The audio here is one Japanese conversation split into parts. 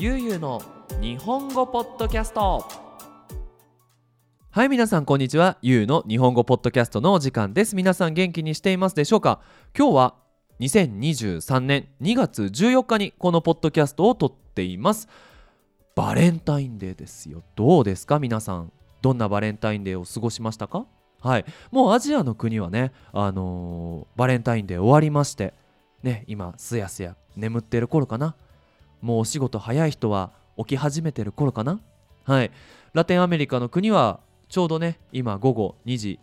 ゆうゆうの日本語ポッドキャスト。はい皆さんこんにちは。ゆうの日本語ポッドキャストのお時間です。皆さん元気にしていますでしょうか？今日は2023年2月14日にこのポッドキャストを撮っています。バレンタインデーですよ。どうですか？皆さんどんなバレンタインデーを過ごしましたか？はい。もうアジアの国はねあのー、バレンタインデー終わりましてね今すやすや眠ってる頃かな。もうお仕事早い人は起き始めてる頃かな？はい。ラテンアメリカの国はちょうどね今午後2時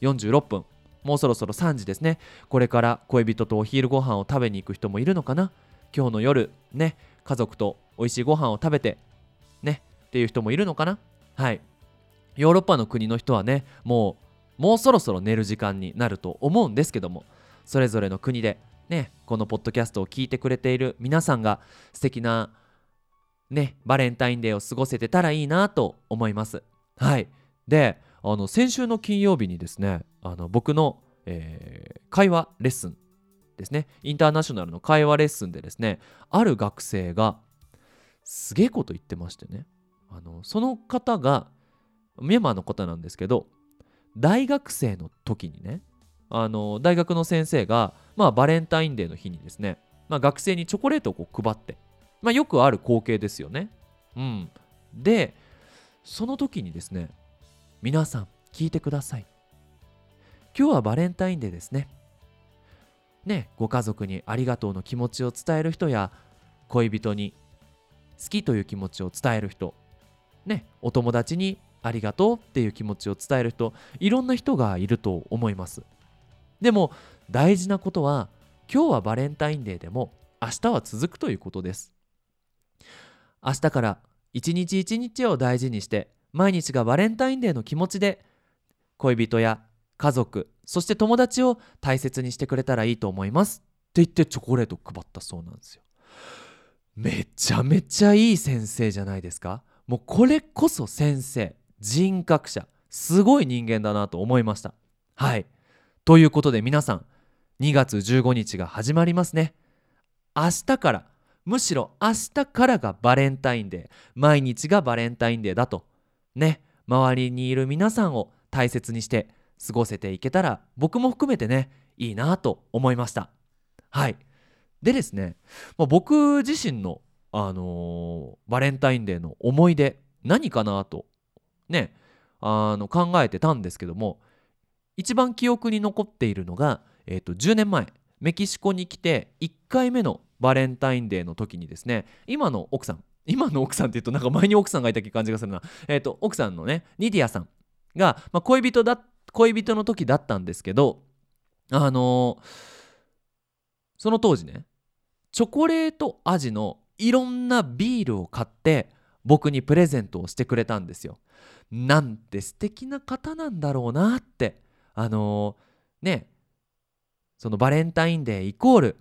46分。もうそろそろ3時ですね。これから恋人とお昼ご飯を食べに行く人もいるのかな？今日の夜ね家族と美味しいご飯を食べてねっていう人もいるのかな？はい。ヨーロッパの国の人はねもうもうそろそろ寝る時間になると思うんですけどもそれぞれの国でねこのポッドキャストを聞いてくれている皆さんが素敵なねバレンタインデーを過ごせてたらいいなと思います。はい。であの先週の金曜日にですねあの僕の、えー、会話レッスンですね。インターナショナルの会話レッスンでですねある学生がすげえこと言ってましてね。あのその方がミャンマーの方なんですけど大学生の時にねあの大学の先生が、まあ、バレンタインデーの日にですね、まあ、学生にチョコレートをこう配って、まあ、よくある光景ですよね。うん、でその時にですね皆さん聞いてください。今日はバレンタインデーですね。ねご家族にありがとうの気持ちを伝える人や恋人に好きという気持ちを伝える人ねお友達にありがとうっていう気持ちを伝える人いろんな人がいると思いますでも大事なことは今日はバレンタインデーでも明日は続くということです。明日から一日一日を大事にして毎日がバレンタインデーの気持ちで恋人や家族そして友達を大切にしてくれたらいいと思います。って言ってチョコレート配ったそうなんですよ。めちゃめちゃいい先生じゃないですか。もうこれこそ先生人格者すごい人間だなと思いました。はい。ということで皆さん2月15日が始まりますね。明日からむしろ明日からがバレンタインデー。毎日がバレンタインデーだと。ね。周りにいる皆さんを大切にして過ごせていけたら僕も含めてねいいなと思いました。はい。でですね、まあ、僕自身のあのー、バレンタインデーの思い出何かなとねあの考えてたんですけども一番記憶に残っているのが、えー、と10年前メキシコに来て1回目のバレンタインデーの時にですね今の奥さん今の奥さんって言うとなんか前に奥さんがいた感じがするな、えー、と奥さんのねニディアさんが、まあ、恋人だ恋人の時だったんですけどあのー、その当時ねチョコレート味のいろんなビールを買って僕にプレゼントをしてくれたんですよ。なんて素敵な方なんだろうなってあのー、ねそのバレンタインデーイコール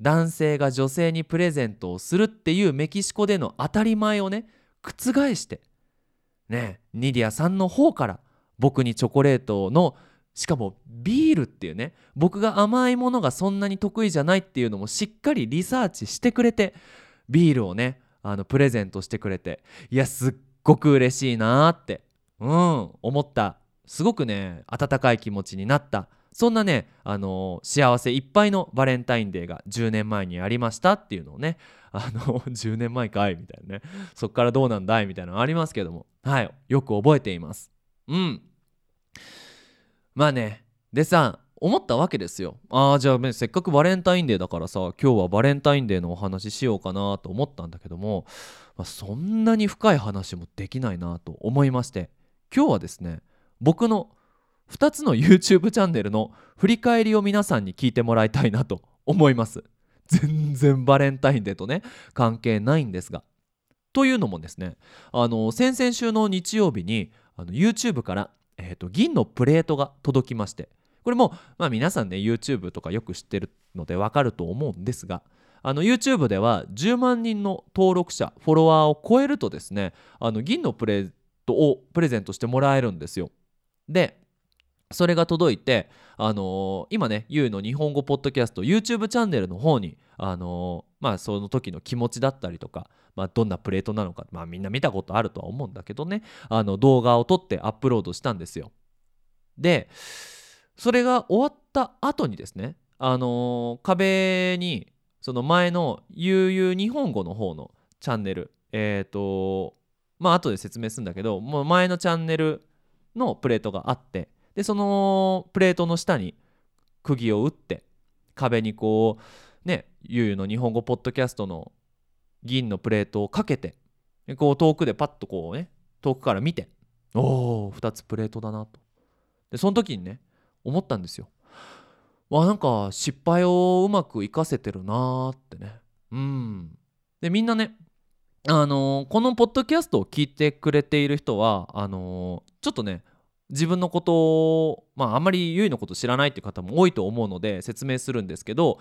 男性が女性にプレゼントをするっていうメキシコでの当たり前をね覆してねニディアさんの方から僕にチョコレートのしかもビールっていうね僕が甘いものがそんなに得意じゃないっていうのもしっかりリサーチしてくれてビールをねあのプレゼントしてくれていやすっごく嬉しいなってうん思った。すごくね温かい気持ちになった。そんなね、あのー、幸せいっぱいのバレンタインデーが10年前にありましたっていうのをねあの10 年前かいみたいなねそっからどうなんだいみたいなのありますけどもはいよく覚えています。うん。まあねでさ思ったわけですよ。ああじゃあ、ね、せっかくバレンタインデーだからさ今日はバレンタインデーのお話しようかなと思ったんだけども、まあ、そんなに深い話もできないなと思いまして今日はですね僕の2つの YouTube チャンネルの振り返りを皆さんに聞いてもらいたいなと思います。全然バレンタインデーとね関係ないんですが。というのもですねあの先々週の日曜日にあの YouTube から、えーと銀のプレートが届きましてこれも、まあ、皆さんね YouTube とかよく知ってるのでわかると思うんですがあの YouTube では10万人の登録者フォロワーを超えるとですねあの銀のプレートをプレゼントしてもらえるんですよ。でそれが届いて、あのー、今ね YOU の日本語ポッドキャスト YouTube チャンネルの方にあのまあその時の気持ちだったりとか、まあ、どんなプレートなのか、まあ、みんな見たことあるとは思うんだけどねあの動画を撮ってアップロードしたんですよ。でそれが終わった後にですねあの壁にその前の悠々日本語の方のチャンネルえっ、とまあ後で説明するんだけどもう前のチャンネルのプレートがあってでそのプレートの下に釘を打って壁にこうねゆうゆの日本語ポッドキャストの銀のプレートをかけてこう遠くでパッとこうね遠くから見ておお2つプレートだなと。でその時にね思ったんですよ。わなんか失敗をうまく活かせてるなーってね。うん。でみんなねあのー、このポッドキャストを聞いてくれている人はあのー、ちょっとね自分のことをまああんまりゆいのこと知らないっていう方も多いと思うので説明するんですけど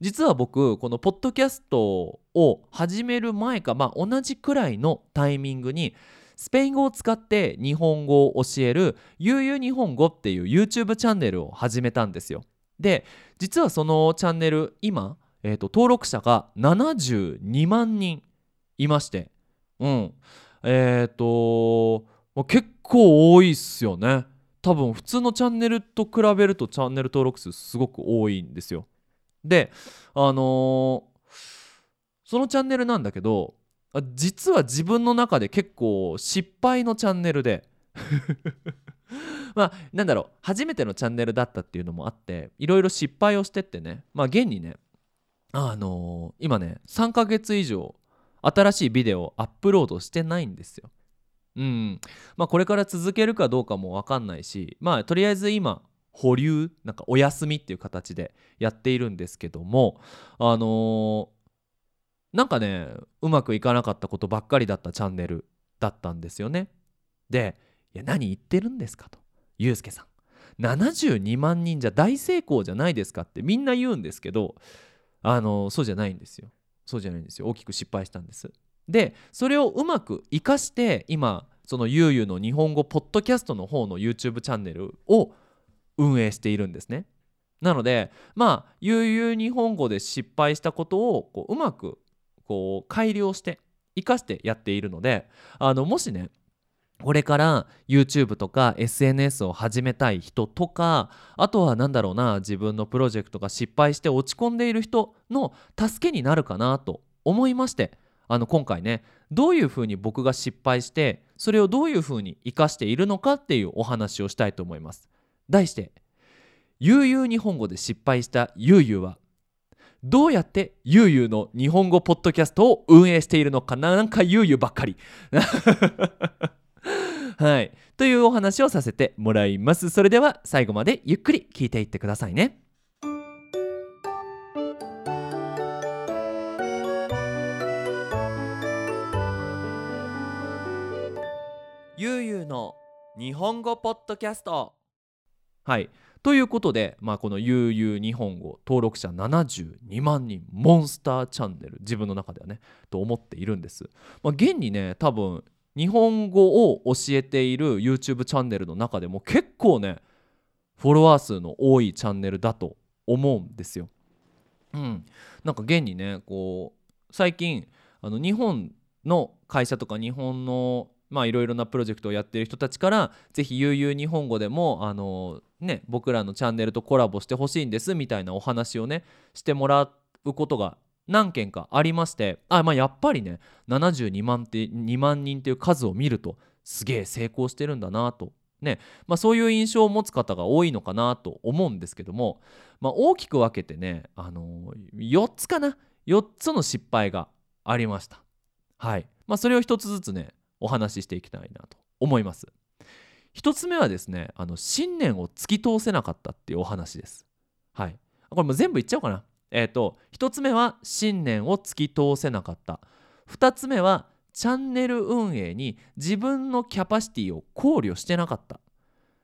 実は僕このポッドキャストを始める前かまあ同じくらいのタイミングにスペイン語を使って日本語を教えるゆうゆう日本語っていう YouTube チャンネルを始めたんですよ。で実はそのチャンネル今、えー、登録者が72万人いましてうんえっ、ー、と結構多いっすよね。多分普通のチャンネルと比べるとチャンネル登録数すごく多いんですよ。であのー、そのチャンネルなんだけど実は自分の中で結構失敗のチャンネルで。まあなんだろう初めてのチャンネルだったっていうのもあっていろいろ失敗をしてってね。まあ現にねあのー、今ね3ヶ月以上新しいビデオをアップロードしてないんですよ。うんまあこれから続けるかどうかも分かんないしまあとりあえず今保留なんかお休みっていう形でやっているんですけどもあのー、なんかねうまくいかなかったことばっかりだったチャンネルだったんですよね。で「いや何言ってるんですか?」と「ゆうすけさん72万人じゃ大成功じゃないですか?」ってみんな言うんですけどあのー、そうじゃないんですよ。そうじゃないんですよ大きく失敗したんですでそれをうまく活かして今そのゆうゆうの日本語ポッドキャストの方の YouTube チャンネルを運営しているんですね。なのでまあゆうゆう日本語で失敗したことをこううまくこう改良して生かしてやっているのであのもしねこれから YouTube とか SNS を始めたい人とかあとは何だろうな自分のプロジェクトが失敗して落ち込んでいる人の助けになるかなと思いましてあの今回ねどういうふうに僕が失敗してそれをどういうふうに生かしているのかっていうお話をしたいと思います題して「悠々日本語で失敗したゆうゆうはどうやってゆうゆうの日本語ポッドキャストを運営しているのかななんかゆうゆうばっかり はい。というお話をさせてもらいます。それでは最後までゆっくり聞いていってくださいね。ゆうゆうの日本語ポッドキャスト。はい。ということで、まあ、この悠々日本語登録者72万人モンスターチャンネル自分の中ではねと思っているんです。まあ、現にね多分日本語を教えている YouTube チャンネルの中でも結構ねフォロワー数の多いチャンネルだと思うんですよ。うん、なんか現にねこう最近あの日本の会社とか日本のまあいろいろなプロジェクトをやってる人たちからぜひ悠々日本語でもあのね僕らのチャンネルとコラボしてほしいんですみたいなお話をねしてもらうことが何件かありましてあ、まあ、やっぱりね72万って2万人っていう数を見るとすげえ成功してるんだなとねまあ、そういう印象を持つ方が多いのかなと思うんですけども、まあ、大きく分けてね、あのー、4つかな？4つの失敗がありました。はい。まあ、それを1つずつねお話ししていきたいなと思います。1つ目はですねあの信念を突き通せなかったっていうお話です。はい。これも全部言っちゃおうかな。えっ、ー、と1つ目は信念を突き通せなかった2つ目はチャンネル運営に自分のキャパシティを考慮してなかった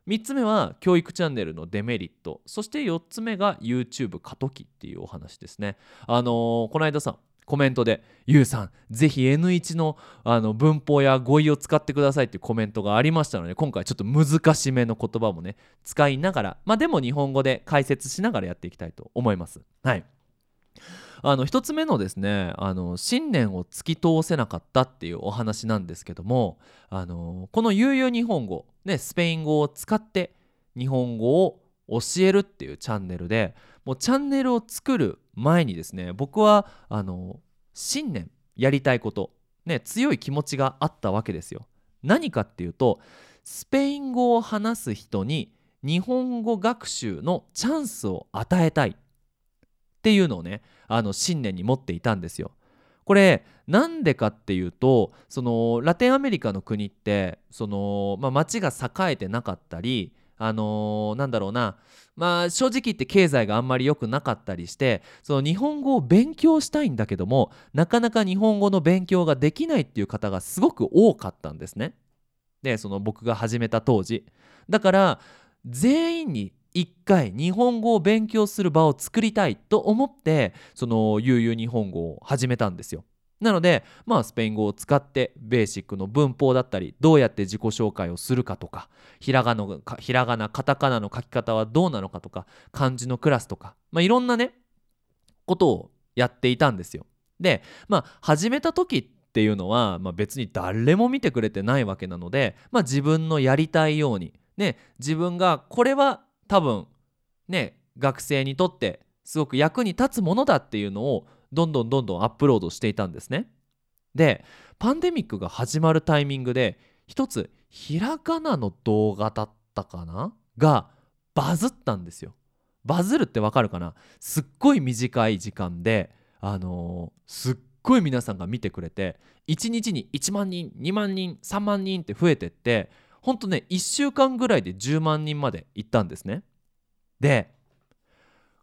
3つ目は教育チャンネルのデメリットそして4つ目が YouTube 過渡期っていうお話ですねあのー、この間さコメントで「ゆうさんぜひ N1 のあの文法や語彙を使ってください」っていうコメントがありましたので今回ちょっと難しめの言葉もね使いながらまあでも日本語で解説しながらやっていきたいと思います。はい。あの1つ目のですねあの信念を突き通せなかったっていうお話なんですけどもあのこの悠々日本語、ね、スペイン語を使って日本語を教えるっていうチャンネルでもうチャンネルを作る前にですね僕はあの信念やりたいこと、ね、強い気持ちがあったわけですよ。何かっていうとスペイン語を話す人に日本語学習のチャンスを与えたいっていうのをねあの信念に持っていたんですよ。これなんでかっていうとそのラテンアメリカの国ってその、まあ、町が栄えてなかったりあのー、なんだろうなまあ正直言って経済があんまり良くなかったりしてその日本語を勉強したいんだけどもなかなか日本語の勉強ができないっていう方がすごく多かったんですね。でその僕が始めた当時だから全員に一回日本語を勉強する場を作りたいと思ってその悠々日本語を始めたんですよ。なのでまあスペイン語を使ってベーシックの文法だったりどうやって自己紹介をするかとかひらがのひらがなカタカナの書き方はどうなのかとか漢字のクラスとか、まあ、いろんなねことをやっていたんですよ。でまあ始めた時っていうのは、まあ、別に誰も見てくれてないわけなので、まあ、自分のやりたいようにね自分がこれは多分ね学生にとってすごく役に立つものだっていうのをどんどんどんどんアップロードしていたんですね。でパンデミックが始まるタイミングで一つひらがなの動画だったかな？がバズったんですよ。バズるってわかるかな？すっごい短い時間であのー、すっごい皆さんが見てくれて1日に1万人2万人3万人って増えてってほんとね1週間ぐらいで10万人まで行ったんですね。で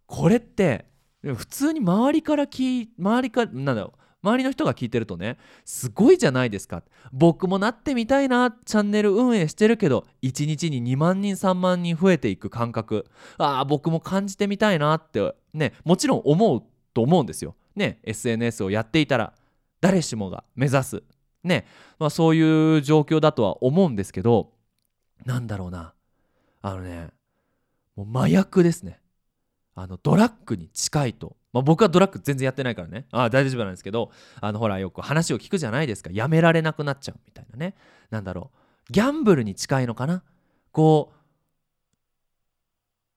これって普通に周りから聞周りかなんだろう周りの人が聞いてるとねすごいじゃないですか。僕もなってみたいなチャンネル運営してるけど1日に2万人3万人増えていく感覚。ああ僕も感じてみたいなってねもちろん思うと思うんですよ。ね SNS をやっていたら誰しもが目指す。ね、まあ、そういう状況だとは思うんですけどなんだろうな。あのねもう麻薬ですね。あのドラッグに近いと、まあ、僕はドラッグ全然やってないからね。あ大丈夫なんですけどあのほらよく話を聞くじゃないですか。やめられなくなっちゃうみたいなね。なんだろう。ギャンブルに近いのかな。こ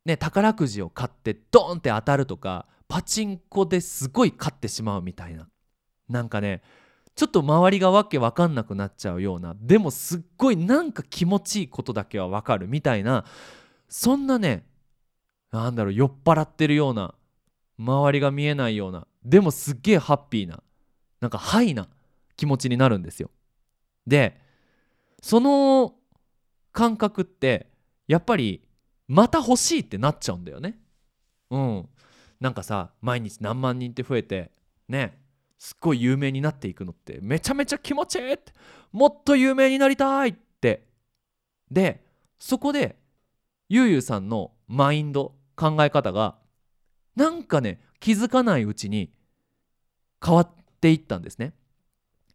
うね宝くじを買ってドーンって当たるとかパチンコですごい勝ってしまうみたいな。なんかねちょっと周りがわけわかんなくなっちゃうようなでもすっごいなんか気持ちいいことだけはわかるみたいなそんなねなんだろう酔っ払ってるような周りが見えないようなでもすっげえハッピーななんかハイな気持ちになるんですよ。でその感覚ってやっぱりまた欲しいってなっちゃうんだよね。うん。なんかさ毎日何万人って増えてねすっごい有名になっていくのってめちゃめちゃ気持ちいいってもっと有名になりたいってでそこでゆうゆうさんのマインド考え方がなんかね気づかないうちに変わっていったんですね。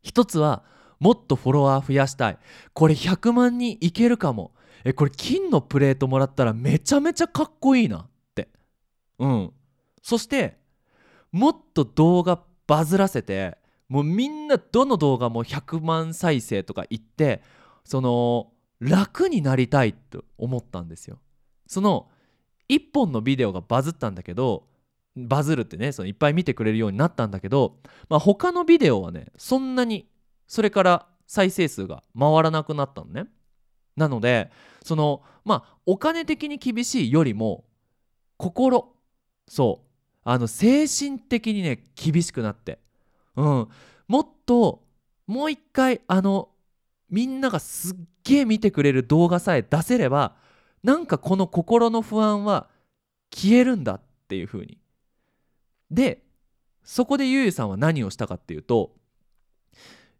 一つはもっとフォロワー増やしたい。これ100万人いけるかも。えこれ金のプレートもらったらめちゃめちゃかっこいいなって。うん。そしてもっと動画バズらせてもうみんなどの動画も100万再生とか言ってその楽になりたいと思ったんですよ。その1本のビデオがバズったんだけどバズるってねそのいっぱい見てくれるようになったんだけど、まあ、他のビデオはねそんなにそれから再生数が回らなくなったのね。なのでそのまあお金的に厳しいよりも心そうあの精神的にね厳しくなってうんもっともう一回あのみんながすっげえ見てくれる動画さえ出せればなんかこの心の不安は消えるんだっていう風に。でそこでゆうゆさんは何をしたかっていうと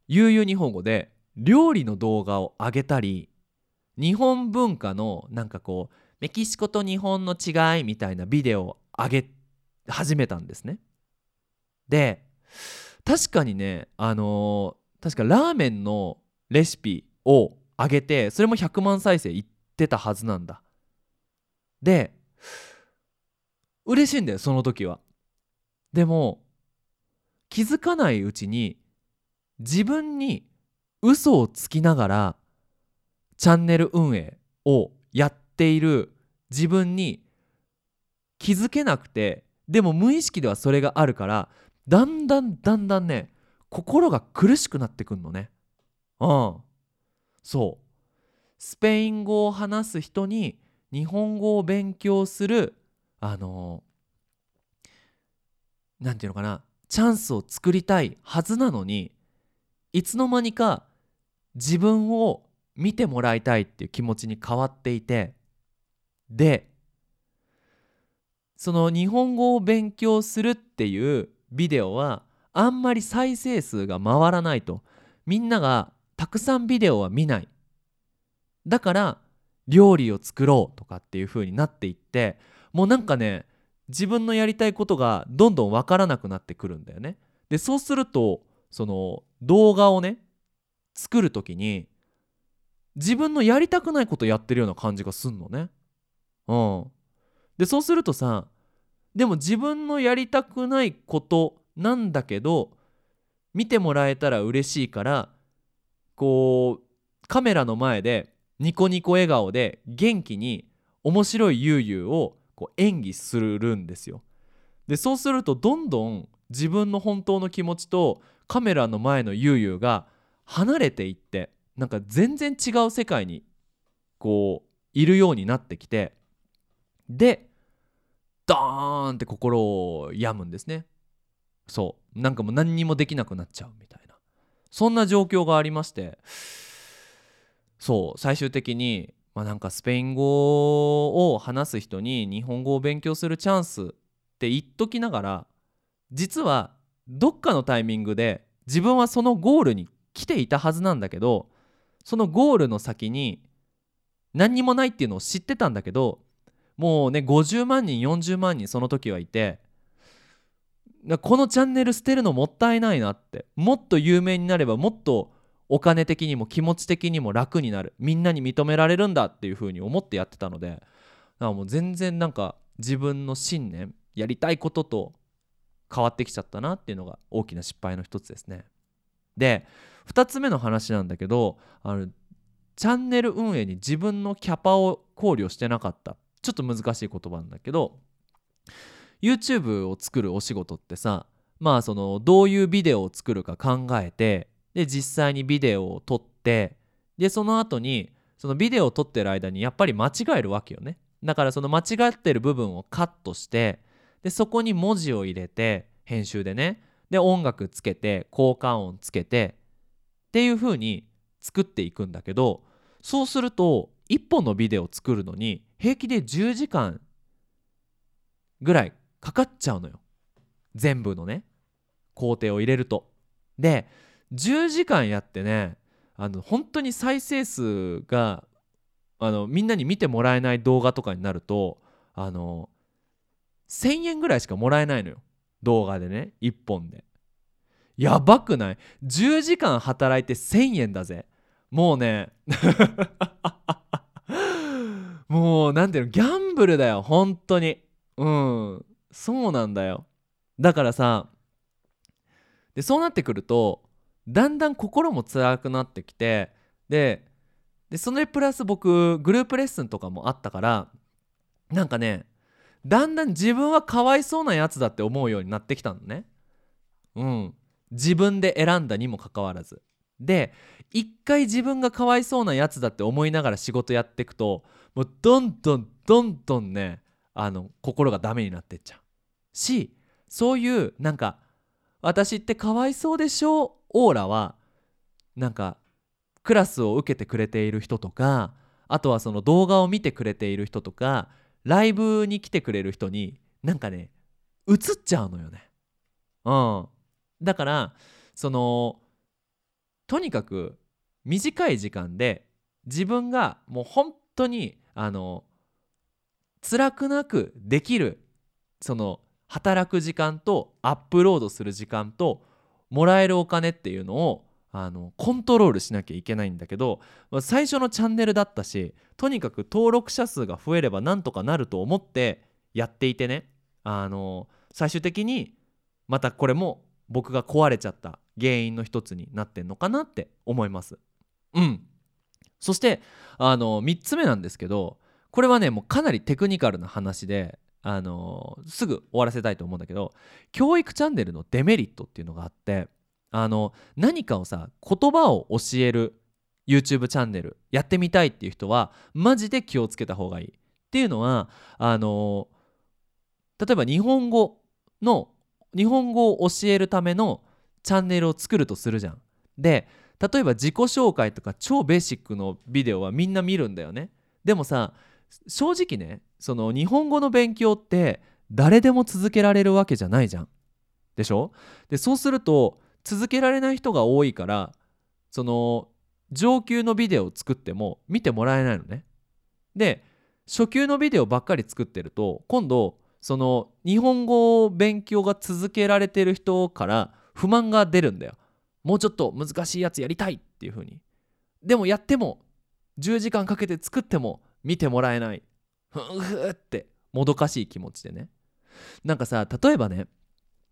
ゆうゆう日本語で料理の動画を上げたり日本文化のなんかこうメキシコと日本の違いみたいなビデオを上げ始めたんですね。で確かにねあのー、確かラーメンのレシピを上げてそれも100万再生いってたはずなんだ。で嬉しいんだよその時は。でも気づかないうちに自分に嘘をつきながらチャンネル運営をやっている自分に気づけなくてでも無意識ではそれがあるからだんだんだんだんね心が苦しくなってくんのね。うん。そう。スペイン語を話す人に日本語を勉強するあの何て言うのかなチャンスを作りたいはずなのにいつの間にか自分を見てもらいたいっていう気持ちに変わっていてでその日本語を勉強するっていうビデオはあんまり再生数が回らないと。みんながたくさんビデオは見ない。だから料理を作ろうとかっていう風になっていってもうなんかね自分のやりたいことがどんどん分からなくなってくるんだよね。でそうするとその動画をね作る時に自分のやりたくないことやってるような感じがすんのね。うん。でそうするとさでも自分のやりたくないことなんだけど見てもらえたら嬉しいからこうカメラの前でニコニコ笑顔で元気に面白いゆうゆうをこう演技するんですよ。でそうするとどんどん自分の本当の気持ちとカメラの前のゆうゆうが離れていってなんか全然違う世界にこういるようになってきてでドーンって心を病むんですね。そう。なんかもう何にもできなくなっちゃうみたいな。そんな状況がありましてそう最終的にまあなんかスペイン語を話す人に日本語を勉強するチャンスって言っときながら実はどっかのタイミングで自分はそのゴールに来ていたはずなんだけどそのゴールの先に何にもないっていうのを知ってたんだけどもうね50万人40万人その時はいてこのチャンネル捨てるのもったいないなってもっと有名になればもっとお金的にも気持ち的にも楽になるみんなに認められるんだっていう風に思ってやってたのでだからもう全然なんか自分の信念やりたいことと変わってきちゃったなっていうのが大きな失敗の一つですね。で2つ目の話なんだけどあのチャンネル運営に自分のキャパを考慮してなかったちょっと難しい言葉なんだけど YouTube を作るお仕事ってさまあそのどういうビデオを作るか考えてで実際にビデオを撮ってでその後にそのビデオを撮ってる間にやっぱり間違えるわけよね。だからその間違ってる部分をカットしてでそこに文字を入れて編集でね。で音楽つけて効果音つけてっていう風に作っていくんだけどそうすると1本のビデオを作るのに平気で10時間ぐらいかかっちゃうのよ。全部のね。工程を入れると。で10時間やってねあの本当に再生数があのみんなに見てもらえない動画とかになるとあの1,000円ぐらいしかもらえないのよ。動画でね1本で。やばくない ?10 時間働いて1,000円だぜ。もうね もう何ていうのギャンブルだよ本当に。うん。そうなんだよ。だからさでそうなってくるとだんだん心も辛くなってきてででそれプラス僕グループレッスンとかもあったからなんかねだんだん自分はかわいそうなやつだって思うようになってきたのね。うん。自分で選んだにもかかわらず。で一回自分がかわいそうなやつだって思いながら仕事やっていくともうどんどんどんどんねあの心がダメになってっちゃう。しそういうなんか私ってかわいそうでしょオーラはなんかクラスを受けてくれている人とかあとはその動画を見てくれている人とかライブに来てくれる人になんかね映っちゃうのよね。うん、だからそのとにかく短い時間で自分がもう本当にあの辛くなくできるその働く時間とアップロードする時間ともらえるお金っていうのをあのコントロールしなきゃいけないんだけど最初のチャンネルだったしとにかく登録者数が増えればなんとかなると思ってやっていてね。あの最終的にまたこれも僕が壊れちゃった原因の一つになってんのかなって思います。うん。そしてあの3つ目なんですけどこれはねもうかなりテクニカルな話であのすぐ終わらせたいと思うんだけど教育チャンネルのデメリットっていうのがあってあの何かをさ言葉を教える YouTube チャンネルやってみたいっていう人はマジで気をつけた方がいいっていうのはあの例えば日本語の日本語を教えるためのチャンネルを作るとするじゃん。で例えば自己紹介とか超ベーシックのビデオはみんな見るんだよね。でもさ正直ねその日本語の勉強って誰でも続けられるわけじゃないじゃん。でしょ？でそうすると続けられない人が多いからその上級のビデオを作っても見てもらえないのね。で初級のビデオばっかり作ってると今度その日本語勉強が続けられてる人から不満が出るんだよ。もうちょっと難しいやつやりたいっていう風に。でもやっても10時間かけて作っても見てもらえない。ふんふってもどかしい気持ちでね。なんかさ例えばね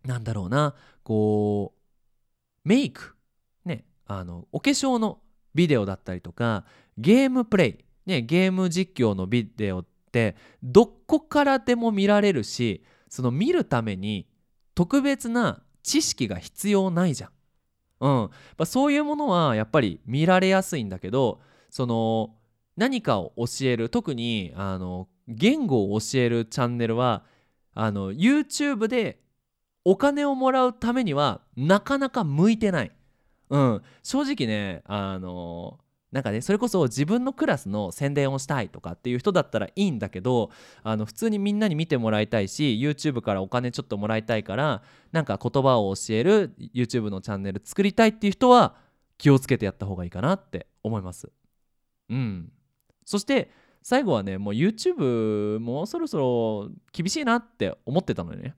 なんだろうなこうメイクねあのお化粧のビデオだったりとかゲームプレイ、ね、ゲーム実況のビデオってどこからでも見られるしその見るために特別な知識が必要ないじゃん。うん、そういうものはやっぱり見られやすいんだけどその何かを教える特にあの言語を教えるチャンネルはあの YouTube でお金をもらうためにはなかなか向いてない。うん、正直ねあのなんかねそれこそ自分のクラスの宣伝をしたいとかっていう人だったらいいんだけどあの普通にみんなに見てもらいたいし YouTube からお金ちょっともらいたいからなんか言葉を教える YouTube のチャンネル作りたいっていう人は気をつけてやった方がいいかなって思います。うん、そして最後はねもう YouTube もうそろそろ厳しいなって思ってたのよね。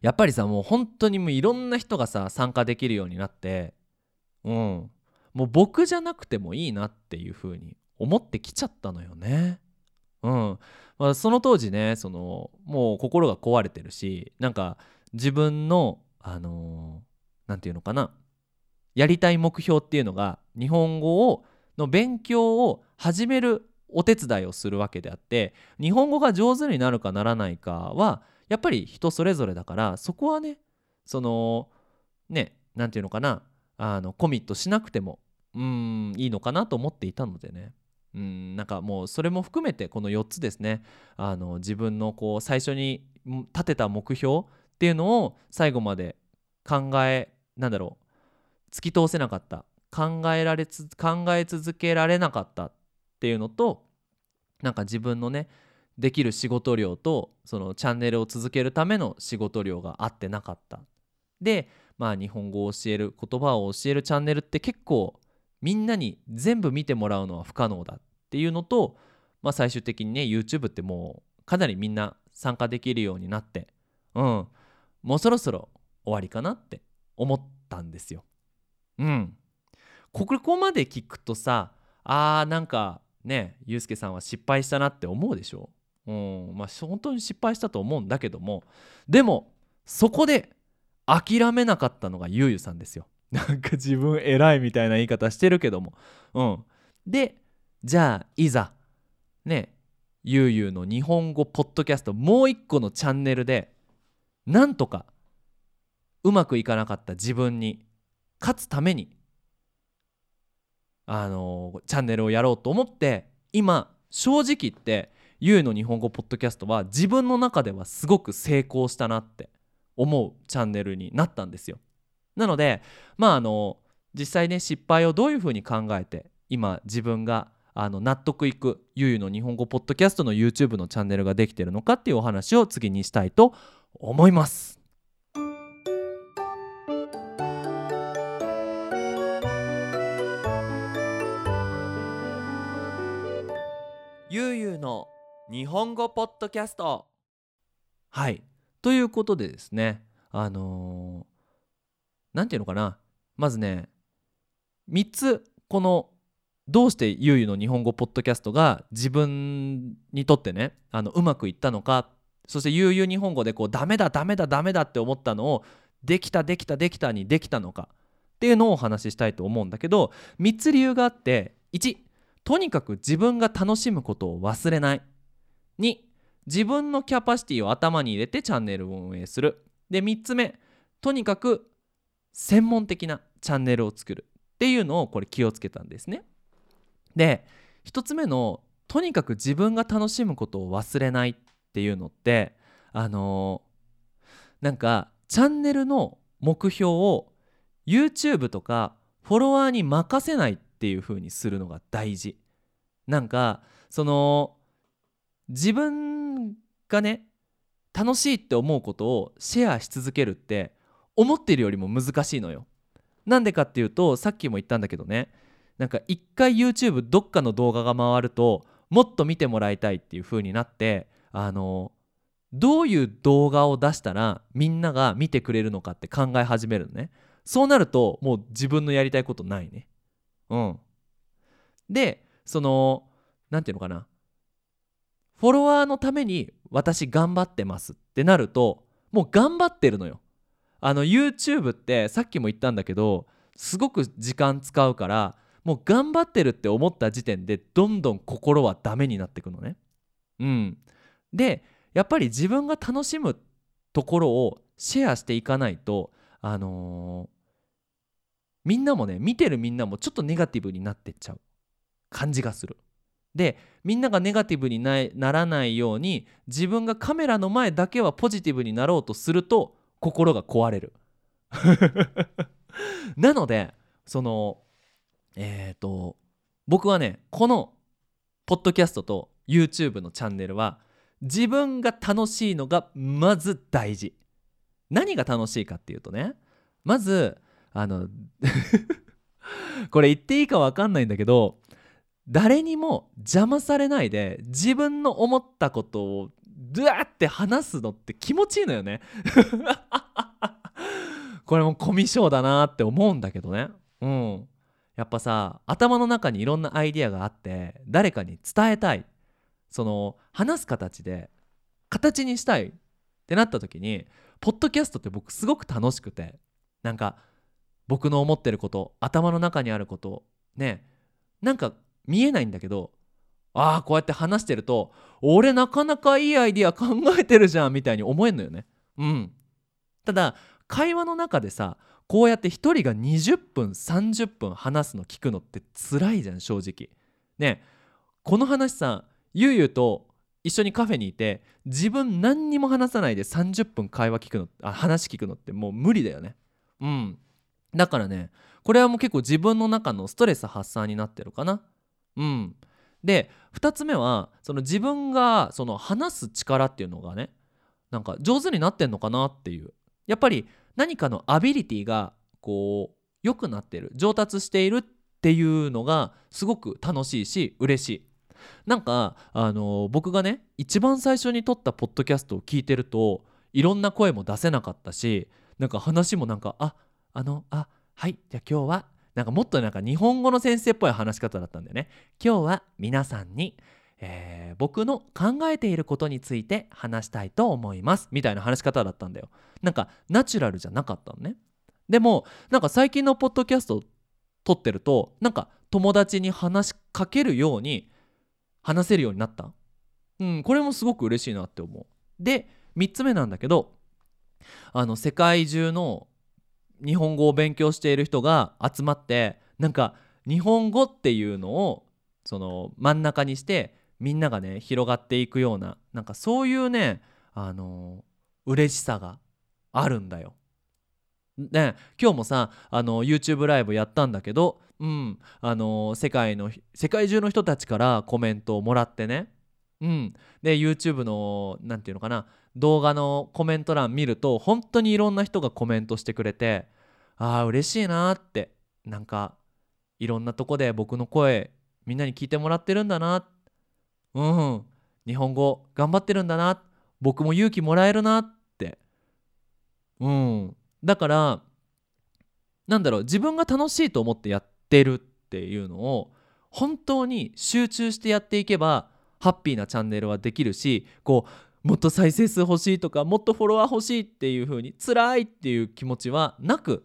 やっぱりさもう本当にもういろんな人がさ参加できるようになってうんもう僕じゃなくてもいいなっていう風に思ってきちゃったのよね。うんまあ、その当時ねそのもう心が壊れてるしなんか自分のあの何、ー、て言うのかなやりたい目標っていうのが日本語をの勉強を始めるお手伝いをするわけであって日本語が上手になるかならないかはやっぱり人それぞれだからそこはねそのね何て言うのかなあのコミットしなくてもうんいいのかなと思っていたのでね。うんなんかもうそれも含めてこの4つですね。あの自分のこう最初に立てた目標っていうのを最後まで考えなんだろう突き通せなかった考えられつ考え続けられなかったっていうのとなんか自分のねできる仕事量とそのチャンネルを続けるための仕事量が合ってなかったでまあ日本語を教える言葉を教えるチャンネルって結構みんなに全部見てもらうのは不可能だっていうのと、まあ、最終的にね YouTube ってもうかなりみんな参加できるようになってうんもうそろそろ終わりかなって思ったんですよ。うんここまで聞くとさあーなんかねゆうすけさんは失敗したなって思うでしょ？うんまあ本当に失敗したと思うんだけどもでもそこで諦めなかったのがゆうゆさんですよ。なんか自分偉いみたいな言い方してるけども。うん。で、じゃあいざ、ね、ゆうゆうの日本語ポッドキャストもう一個のチャンネルで、なんとかうまくいかなかった自分に勝つために、あのチャンネルをやろうと思って、今、正直言って、ゆうの日本語ポッドキャストは自分の中ではすごく成功したなって思うチャンネルになったんですよ。なのでまああの実際ね失敗をどういうふうに考えて今自分があの納得いくゆうゆの日本語ポッドキャストの YouTube のチャンネルができてるのかっていうお話を次にしたいと思います。ゆの日本語ポッドキャスト。はい。ということでですねあの何、ー、て言うのかな。まずね3つこのどうしてゆうゆの日本語ポッドキャストが自分にとってねあのうまくいったのかそして悠々日本語でこうダメだダメだダメだって思ったのをできたできたできたにできたのかっていうのをお話ししたいと思うんだけど3つ理由があって1とにかく自分が楽しむことを忘れない。2自分のキャパシティを頭に入れてチャンネルを運営する。で3つ目とにかく専門的なチャンネルを作る。っていうのをこれ気をつけたんですね。で1つ目のとにかく自分が楽しむことを忘れない。っていうのってあのー、なんかチャンネルの目標を YouTube とかフォロワーに任せない。っていう風にするのが大事。なんかその自分がね楽しいって思うことをシェアし続けるって思ってるよりも難しいのよ。なんでかっていうとさっきも言ったんだけどねなんか一回 YouTube どっかの動画が回るともっと見てもらいたいっていう風になってあのどういう動画を出したらみんなが見てくれるのかって考え始めるのね。そうなるともう自分のやりたいことないね。うん。でその何て言うのかな。フォロワーのために私頑張ってますってなるともう頑張ってるのよ。あの YouTube ってさっきも言ったんだけどすごく時間使うからもう頑張ってるって思った時点でどんどん心はダメになってくのね。うん。でやっぱり自分が楽しむところをシェアしていかないとあの、みんなもね見てるみんなもちょっとネガティブになってっちゃう感じがする。でみんながネガティブになならないように自分がカメラの前だけはポジティブになろうとすると心が壊れる。なのでそのえっ、ー、と僕はねこのポッドキャストと YouTube のチャンネルは自分が楽しいのがまず大事何が楽しいかっていうとねまずあの これ言っていいか分かんないんだけど誰にも邪魔されないで自分の思ったことをドゥワって話すのって気持ちいいのよね。これもコミュ障だなって思うんだけどね。うん。やっぱさ頭の中にいろんなアイディアがあって誰かに伝えたい。その話す形で形にしたいってなった時にポッドキャストって僕すごく楽しくて。なんか僕の思ってること頭の中にあることね。なんか見えないんだけどああこうやって話してると俺なかなかいいアイディア考えてるじゃんみたいに思えんのよね。うん。ただ会話の中でさこうやって1人が20分30分話すの聞くのって辛いじゃん正直。ね。この話さゆうゆうと一緒にカフェにいて自分何にも話さないで30分会話聞くのあ話聞くのってもう無理だよね。うん。だからねこれはもう結構自分の中のストレス発散になってるかな。うん。で2つ目はその自分がその話す力っていうのがねなんか上手になってんのかなっていう。やっぱり何かのアビリティがこう良くなってる上達しているっていうのがすごく楽しいし嬉しい。なんかあの僕がね一番最初に撮ったポッドキャストを聞いてるといろんな声も出せなかったしなんか話もなんかああのあはいじゃあ今日はなんかもっとなんか日本語の先生っぽい話し方だったんだよね。今日は皆さんにえー、僕の考えていることについて話したいと思います。みたいな話し方だったんだよ。なんかナチュラルじゃなかったのね。でもなんか最近のポッドキャスト撮ってるとなんか友達に話しかけるように話せるようになった。うんこれもすごく嬉しいなって思う。で3つ目なんだけどあの世界中の日本語を勉強している人が集まってなんか日本語っていうのをその真ん中にしてみんながね広がっていくようななんかそういうねあの嬉しさがあるんだよ。ね今日もさあの YouTube ライブやったんだけどうんあの世界の世界中の人たちからコメントをもらってねうん。で YouTube の何て言うのかな。動画のコメント欄見ると本当にいろんな人がコメントしてくれてああ嬉しいなって。なんかいろんなとこで僕の声みんなに聞いてもらってるんだな。うん。日本語頑張ってるんだな。僕も勇気もらえるなって。うん。だからなんだろう。自分が楽しいと思ってやってるっていうのを本当に集中してやっていけばハッピーなチャンネルはできるしこうもっと再生数欲しいとかもっとフォロワー欲しいっていう風に辛いっていう気持ちはなく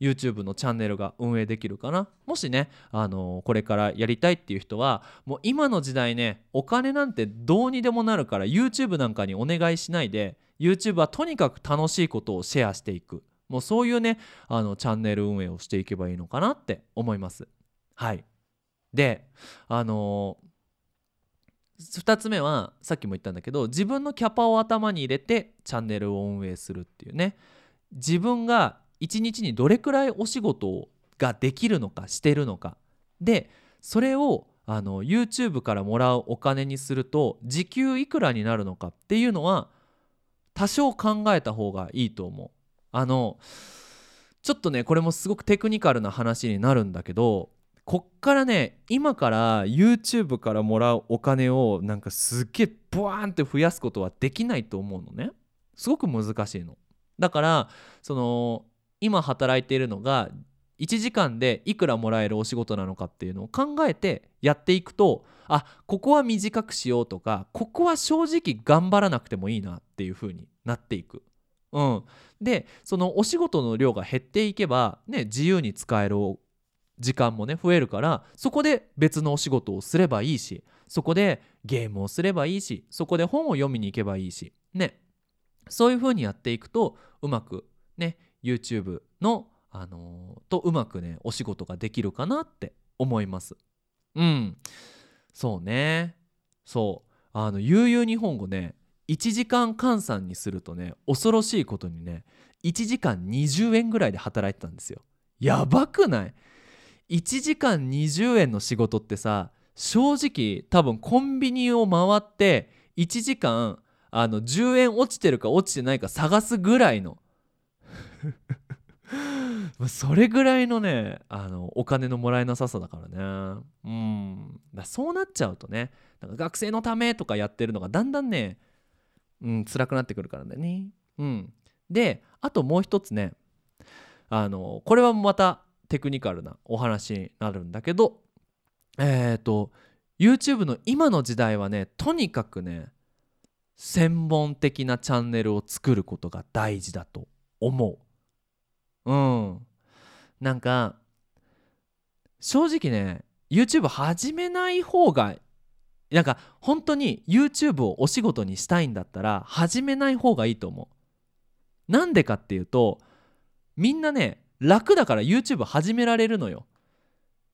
YouTube のチャンネルが運営できるかな。もしね、あのーこれからやりたいっていう人はもう今の時代ねお金なんてどうにでもなるから YouTube なんかにお願いしないで YouTube はとにかく楽しいことをシェアしていく。もうそういうねあのチャンネル運営をしていけばいいのかなって思います。はい。であのー、2つ目はさっきも言ったんだけど自分のキャパを頭に入れてチャンネルを運営するっていうね自分が一日にどれくらいお仕事ができるのかしてるのかでそれをあの YouTube からもらうお金にすると時給いくらになるのかっていうのは多少考えた方がいいと思う。あのちょっとねこれもすごくテクニカルな話になるんだけどこっからね今から YouTube からもらうお金をなんかすっげえブワーンって増やすことはできないと思うのね。すごく難しいの。だからその今働いているのが1時間でいくらもらえるお仕事なのかっていうのを考えてやっていくとあここは短くしようとかここは正直頑張らなくてもいいなっていう風になっていく。うん、でそのお仕事の量が減っていけば、ね、自由に使えるお時間もね増えるからそこで別のお仕事をすればいいしそこでゲームをすればいいしそこで本を読みに行けばいいしね。そういう風にやっていくとうまくね YouTube の、あのーとうまくねお仕事ができるかなって思います。うん。そうね。そう。あの悠々日本語ね1時間換算にするとね恐ろしいことにね1時間20円ぐらいで働いてたんですよ。やばくない？1時間20円の仕事ってさ正直多分コンビニを回って1時間あの10円落ちてるか落ちてないか探すぐらいの。それぐらいのねあのお金のもらえなささだからね。うん。だそうなっちゃうとねなんか学生のためとかやってるのがだんだんねうん辛くなってくるからだね。うん。であともう一つねあのこれはまたテクニカルなお話になるんだけどえっ、と YouTube の今の時代はねとにかくね専門的なチャンネルを作ることが大事だと思う。うん。なんか正直ね YouTube 始めない方がなんか本当に YouTube をお仕事にしたいんだったら始めない方がいいと思う。なんでかっていうとみんなね楽だから YouTube 始められるのよ。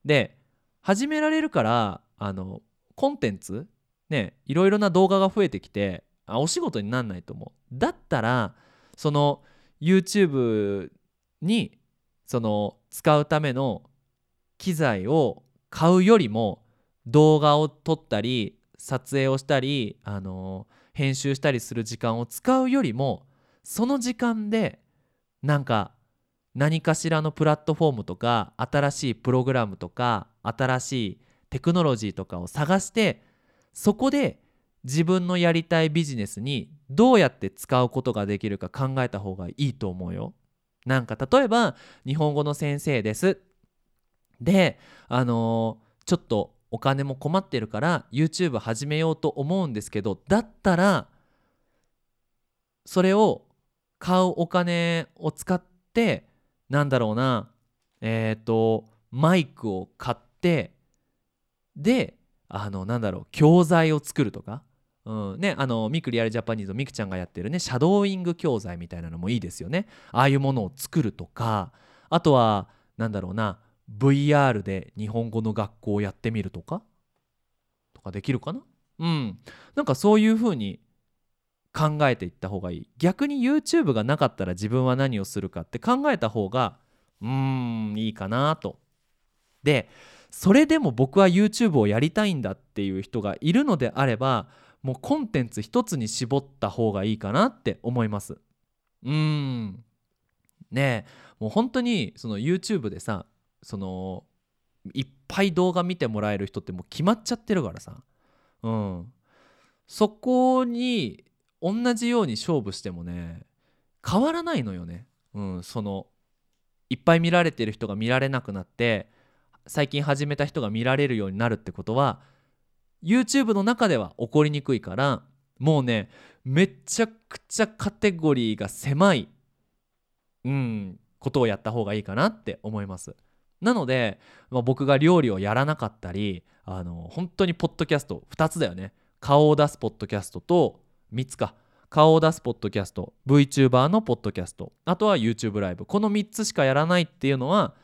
で始められるからあのコンテンツねいろいろな動画が増えてきてあお仕事になんないと思う。だったらその YouTube にその使うための機材を買うよりも動画を撮ったり撮影をしたり、あの編集したりする時間を使うよりもその時間でなんか何かしらのプラットフォームとか新しいプログラムとか新しいテクノロジーとかを探してそこで自分のやりたいビジネスにどうやって使うことができるか考えた方がいいと思うよ。なんか例えば日本語の先生ですであのーちょっとお金も困ってるから YouTube 始めようと思うんですけどだったらそれを買うお金を使ってなんだろうな。えっ、とマイクを買ってであのなんだろう教材を作るとか。うんね、あのミクリアルジャパニーズのミクちゃんがやってるねシャドーイング教材みたいなのもいいですよね。ああいうものを作るとか。あとはなんだろうな VR で日本語の学校をやってみるとか。とかできるかな。うん。なんかそういう風に考えていった方がいい。逆に YouTube がなかったら自分は何をするかって考えた方がうーんいいかなと。でそれでも僕は YouTube をやりたいんだっていう人がいるのであればもうコンテンツ一つに絞った方がいいかなって思います。うーん。ねえもう本当にその YouTube でさそのいっぱい動画見てもらえる人ってもう決まっちゃってるからさ。うん。そこに同じように勝負してもね変わらないのよねうんそのいっぱい見られてる人が見られなくなって最近始めた人が見られるようになるってことは YouTube の中では起こりにくいからもうねめちゃくちゃカテゴリーが狭い、うん、ことをやった方がいいかなって思います。なので、まあ、僕が料理をやらなかったりあの本当にポッドキャスト2つだよね顔を出すポッドキャストと3つか。顔を出すポッドキャスト VTuber のポッドキャスト。あとは YouTube ライブ。この3つしかやらないっていうのは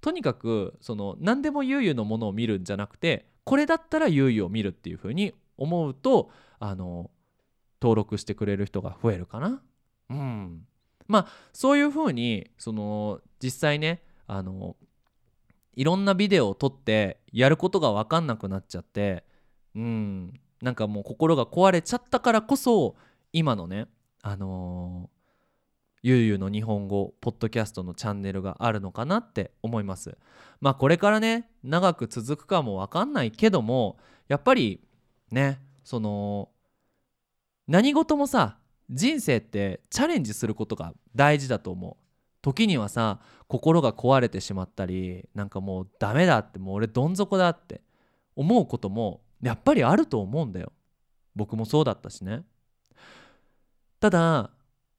とにかくその何でもゆうゆうのものを見るんじゃなくてこれだったらゆうゆうを見るっていうふうに思うとあの登録してくれる人が増えるかな。うん、まあそういうふうにその実際ねあのいろんなビデオを撮ってやることが分かんなくなっちゃってうん。なんかもう心が壊れちゃったからこそ今のねあのー、ゆうゆうの日本語ポッドキャストのチャンネルがあるのかなって思います。まあこれからね長く続くかも分かんないけどもやっぱりねその何事もさ人生ってチャレンジすることが大事だと思う。時にはさ心が壊れてしまったりなんかもうダメだってもう俺どん底だって思うこともやっぱりあると思うんだよ。僕もそうだったしね。ただ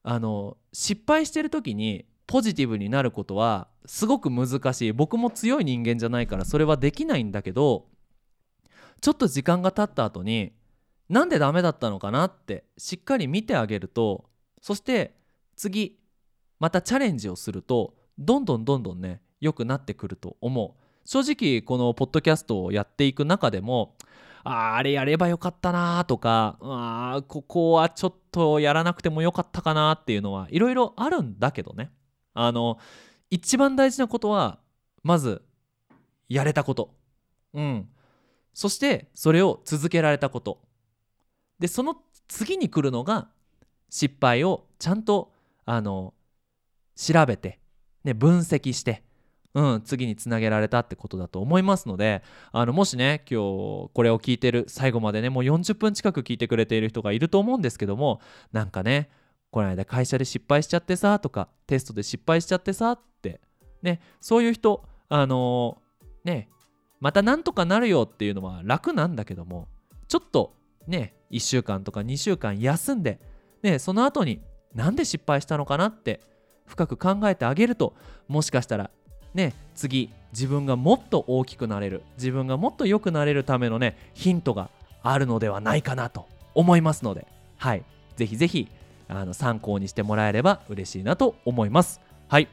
あの失敗してる時にポジティブになることはすごく難しい。僕も強い人間じゃないからそれはできないんだけどちょっと時間が経った後になんでダメだったのかなってしっかり見てあげるとそして次またチャレンジをするとどんどんどんどんね良くなってくると思う。正直このポッドキャストをやっていく中でもああれやればよかったなとかあここはちょっとやらなくてもよかったかなっていうのはいろいろあるんだけどね。あの一番大事なことはまずやれたこと。うん。そしてそれを続けられたこと。でその次に来るのが失敗をちゃんとあの調べて、ね、分析して、うん、次につなげられたってことだと思いますのであのもしね今日これを聞いてる最後までねもう40分近く聞いてくれている人がいると思うんですけどもなんかねこの間会社で失敗しちゃってさとかテストで失敗しちゃってさってねそういう人あのー、ねまたなんとかなるよっていうのは楽なんだけどもちょっとね1週間とか2週間休んでねその後になんで失敗したのかなって深く考えてあげるともしかしたらね次自分がもっと大きくなれる自分がもっと良くなれるためのねヒントがあるのではないかなと思いますのではい。ぜひぜひあの参考にしてもらえれば嬉しいなと思います。はい。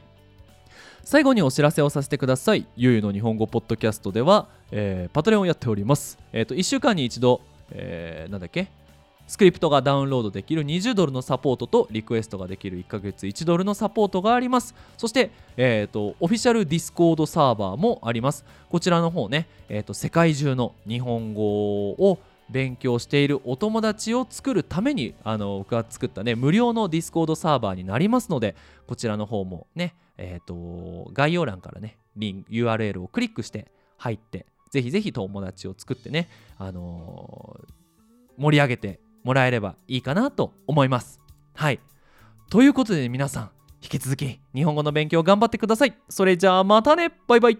最後にお知らせをさせてください。ゆうゆの日本語ポッドキャストでは、えー、パトレオンをやっております。えっ、ー、と1週間に一度、えー、なんだっけ？スクリプトがダウンロードできる20ドルのサポートとリクエストができる1ヶ月1ドルのサポートがあります。そして、えーと、オフィシャルディスコードサーバーもあります。こちらの方ね、えーと、世界中の日本語を勉強しているお友達を作るためにあの僕が作ったね無料のディスコードサーバーになりますのでこちらの方もねえ、ー、と概要欄からねリン URL をクリックして入ってぜひぜひ友達を作ってねあのー、盛り上げてもらえればいいかなと思います。はい。ということで、皆さん、引き続き日本語の勉強頑張ってください。それじゃあまたねバイバイ